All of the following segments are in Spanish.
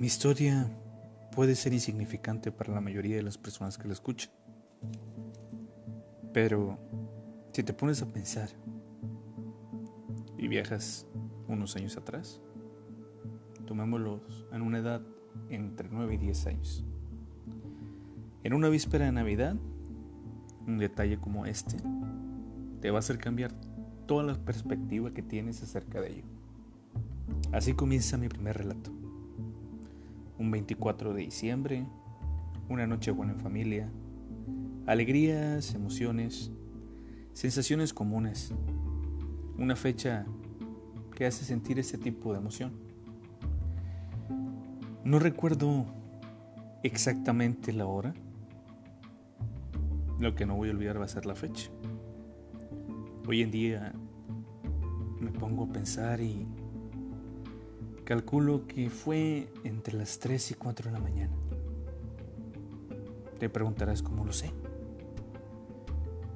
Mi historia puede ser insignificante para la mayoría de las personas que la escuchan. Pero si te pones a pensar y viajas unos años atrás, tomémoslos en una edad entre 9 y 10 años. En una víspera de Navidad, un detalle como este te va a hacer cambiar toda la perspectiva que tienes acerca de ello. Así comienza mi primer relato. Un 24 de diciembre, una noche buena en familia, alegrías, emociones, sensaciones comunes, una fecha que hace sentir ese tipo de emoción. No recuerdo exactamente la hora, lo que no voy a olvidar va a ser la fecha. Hoy en día me pongo a pensar y calculo que fue entre las 3 y 4 de la mañana. Te preguntarás cómo lo sé.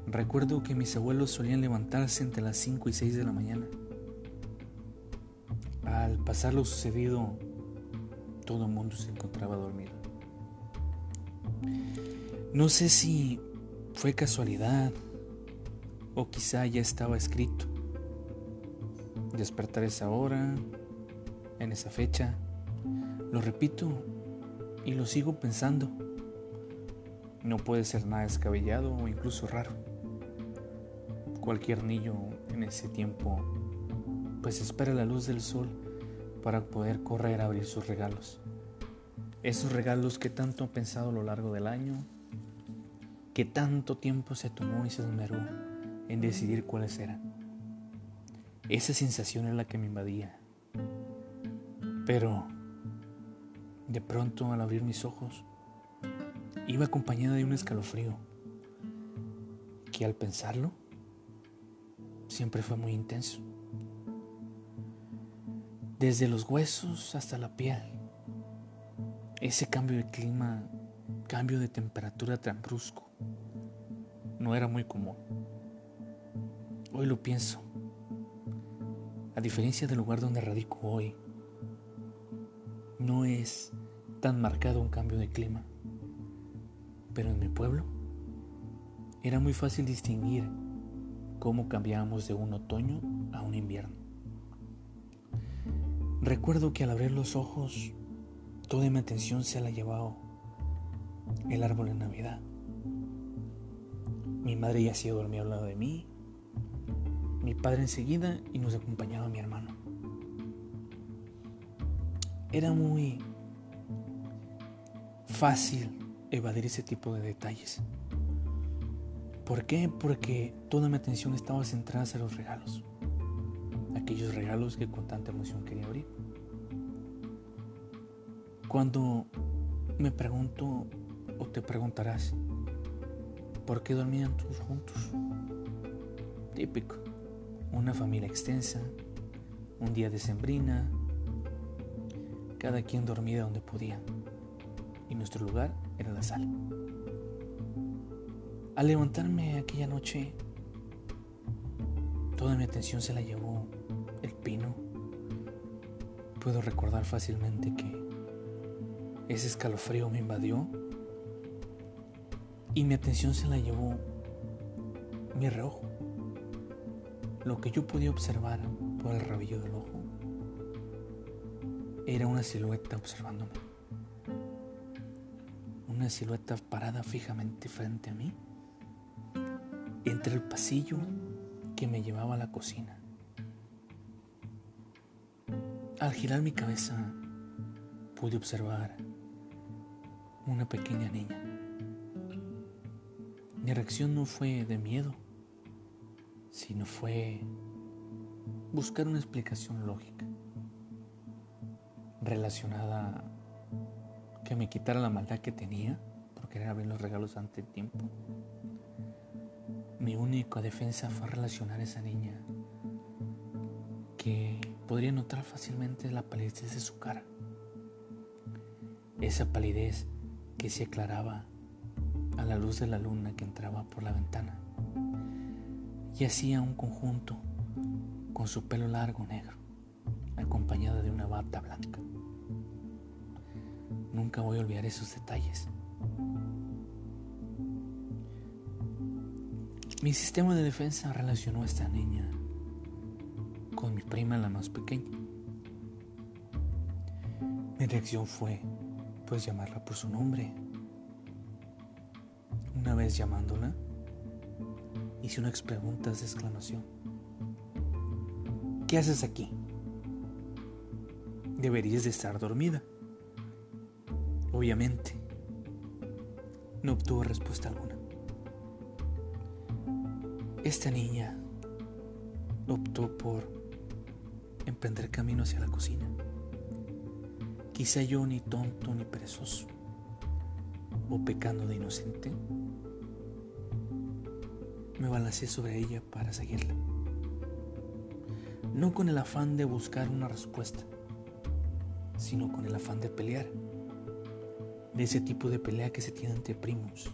Recuerdo que mis abuelos solían levantarse entre las 5 y 6 de la mañana. Al pasar lo sucedido, todo el mundo se encontraba dormido. No sé si fue casualidad o quizá ya estaba escrito. Despertar esa hora, en esa fecha, lo repito y lo sigo pensando. No puede ser nada descabellado o incluso raro. Cualquier niño en ese tiempo pues espera la luz del sol para poder correr a abrir sus regalos. Esos regalos que tanto ha pensado a lo largo del año, que tanto tiempo se tomó y se esmeró en decidir cuáles eran. Esa sensación es la que me invadía. Pero, de pronto, al abrir mis ojos, iba acompañada de un escalofrío que al pensarlo siempre fue muy intenso. Desde los huesos hasta la piel. Ese cambio de clima, cambio de temperatura tan brusco, no era muy común. Hoy lo pienso. A diferencia del lugar donde radico hoy, no es tan marcado un cambio de clima. Pero en mi pueblo era muy fácil distinguir cómo cambiábamos de un otoño a un invierno. Recuerdo que al abrir los ojos, toda mi atención se la llevaba el árbol de Navidad. Mi madre ya se dormía al lado de mí mi padre enseguida y nos acompañaba mi hermano. Era muy fácil evadir ese tipo de detalles. ¿Por qué? Porque toda mi atención estaba centrada en los regalos. Aquellos regalos que con tanta emoción quería abrir. Cuando me pregunto o te preguntarás, ¿por qué dormían todos juntos? Típico una familia extensa, un día de sembrina, cada quien dormía donde podía, y nuestro lugar era la sala. Al levantarme aquella noche, toda mi atención se la llevó el pino. Puedo recordar fácilmente que ese escalofrío me invadió y mi atención se la llevó mi reojo. Lo que yo podía observar por el rabillo del ojo era una silueta observándome. Una silueta parada fijamente frente a mí, entre el pasillo que me llevaba a la cocina. Al girar mi cabeza, pude observar una pequeña niña. Mi reacción no fue de miedo, sino fue buscar una explicación lógica relacionada que me quitara la maldad que tenía por querer abrir los regalos ante el tiempo. Mi única defensa fue relacionar a esa niña que podría notar fácilmente la palidez de su cara. Esa palidez que se aclaraba a la luz de la luna que entraba por la ventana y hacía un conjunto con su pelo largo negro, acompañada de una bata blanca. Nunca voy a olvidar esos detalles. Mi sistema de defensa relacionó a esta niña con mi prima la más pequeña. Mi reacción fue, pues, llamarla por su nombre. Una vez llamándola, hice unas preguntas de exclamación. ¿Qué haces aquí? Deberías de estar dormida. Obviamente, no obtuvo respuesta alguna. Esta niña optó por emprender camino hacia la cocina. Quizá yo ni tonto ni perezoso, o pecando de inocente, me balancé sobre ella para seguirla. No con el afán de buscar una respuesta, sino con el afán de pelear. De ese tipo de pelea que se tiene entre primos,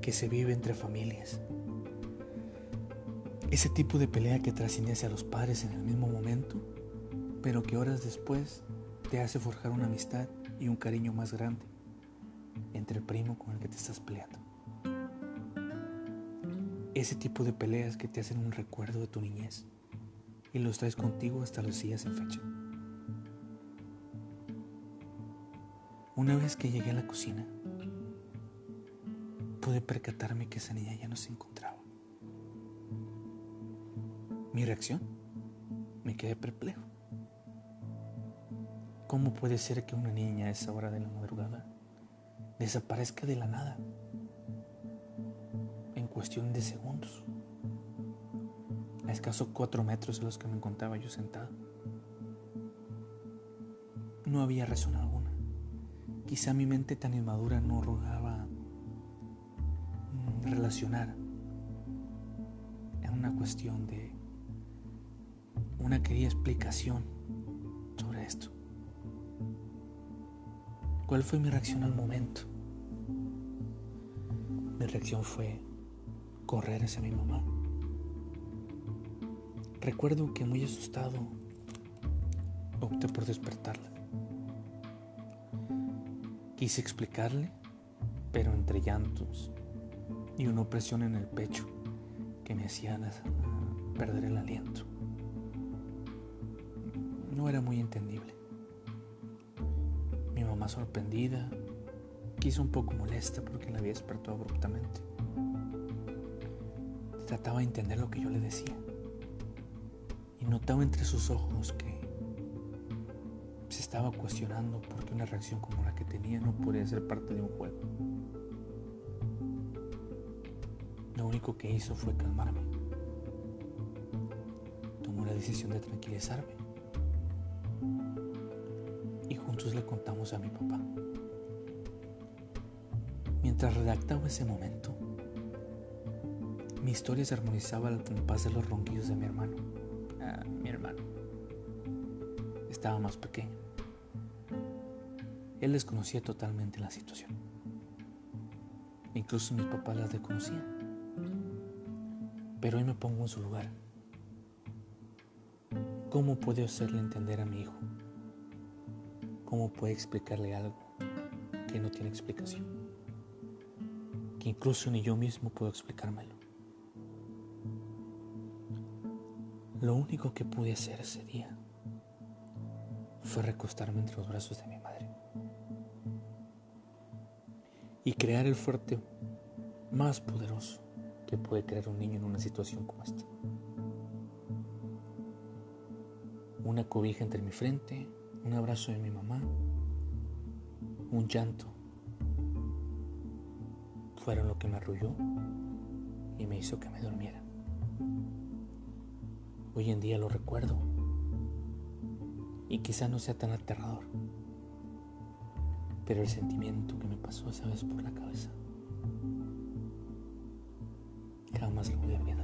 que se vive entre familias. Ese tipo de pelea que trasciende hacia los padres en el mismo momento, pero que horas después te hace forjar una amistad y un cariño más grande entre el primo con el que te estás peleando. Ese tipo de peleas que te hacen un recuerdo de tu niñez y los traes contigo hasta los días en fecha. Una vez que llegué a la cocina, pude percatarme que esa niña ya no se encontraba. Mi reacción, me quedé perplejo. ¿Cómo puede ser que una niña a esa hora de la madrugada desaparezca de la nada? En cuestión de segundos. A escaso cuatro metros de los que me encontraba yo sentado. No había razón alguna. Quizá mi mente tan inmadura no rogaba mm, relacionar en una cuestión de una querida explicación sobre esto. ¿Cuál fue mi reacción al momento? Mi reacción fue correr hacia mi mamá. Recuerdo que muy asustado opté por despertarla. Quise explicarle, pero entre llantos y una opresión en el pecho que me hacía perder el aliento. No era muy entendible. Mi mamá sorprendida, quiso un poco molesta porque la había despertado abruptamente. Trataba de entender lo que yo le decía y notaba entre sus ojos que estaba cuestionando por qué una reacción como la que tenía no podía ser parte de un juego. Lo único que hizo fue calmarme. Tomó la decisión de tranquilizarme. Y juntos le contamos a mi papá. Mientras redactaba ese momento, mi historia se armonizaba al compás de los ronquidos de mi hermano. Ah, mi hermano. Estaba más pequeño. Él desconocía totalmente la situación. Incluso mis papás las desconocían. Pero hoy me pongo en su lugar. ¿Cómo puedo hacerle entender a mi hijo? ¿Cómo puede explicarle algo que no tiene explicación? Que incluso ni yo mismo puedo explicármelo. Lo único que pude hacer ese día fue recostarme entre los brazos de mi y crear el fuerte más poderoso que puede crear un niño en una situación como esta. Una cobija entre mi frente, un abrazo de mi mamá, un llanto. Fueron lo que me arrulló y me hizo que me durmiera. Hoy en día lo recuerdo y quizá no sea tan aterrador, pero el sentimiento que pasó esa vez por la cabeza jamás lo voy a olvidar.